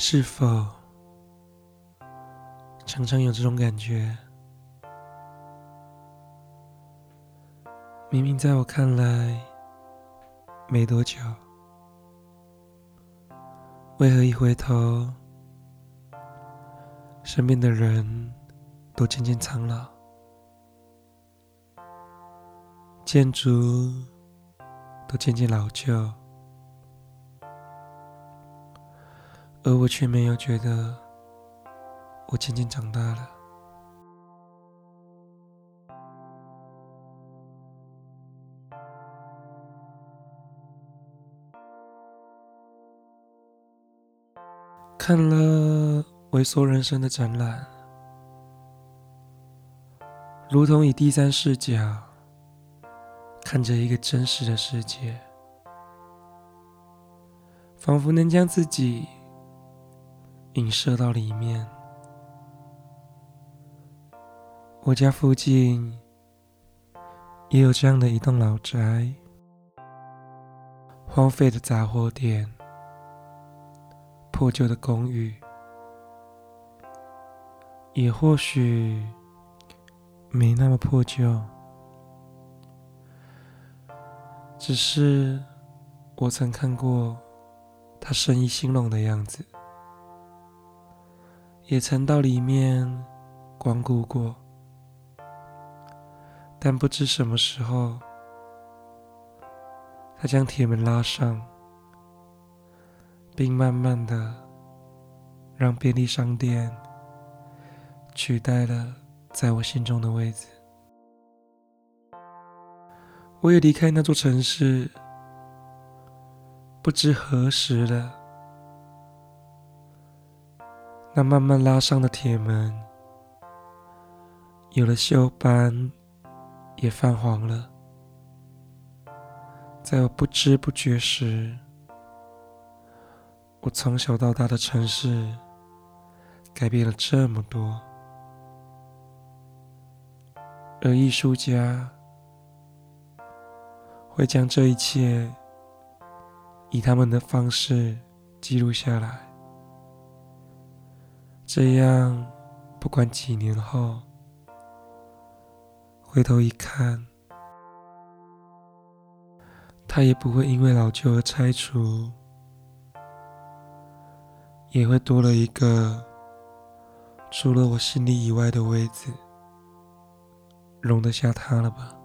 是否常常有这种感觉？明明在我看来没多久，为何一回头，身边的人都渐渐苍老，建筑都渐渐老旧？而我却没有觉得我渐渐长大了。看了微缩人生的展览，如同以第三视角看着一个真实的世界，仿佛能将自己。映射到里面。我家附近也有这样的一栋老宅，荒废的杂货店，破旧的公寓，也或许没那么破旧，只是我曾看过他生意兴隆的样子。也曾到里面光顾过，但不知什么时候，他将铁门拉上，并慢慢的让便利商店取代了在我心中的位置。我也离开那座城市，不知何时了。那慢慢拉上的铁门，有了锈斑，也泛黄了。在我不知不觉时，我从小到大的城市改变了这么多。而艺术家会将这一切以他们的方式记录下来。这样，不管几年后回头一看，它也不会因为老旧而拆除，也会多了一个除了我心里以外的位置，容得下它了吧。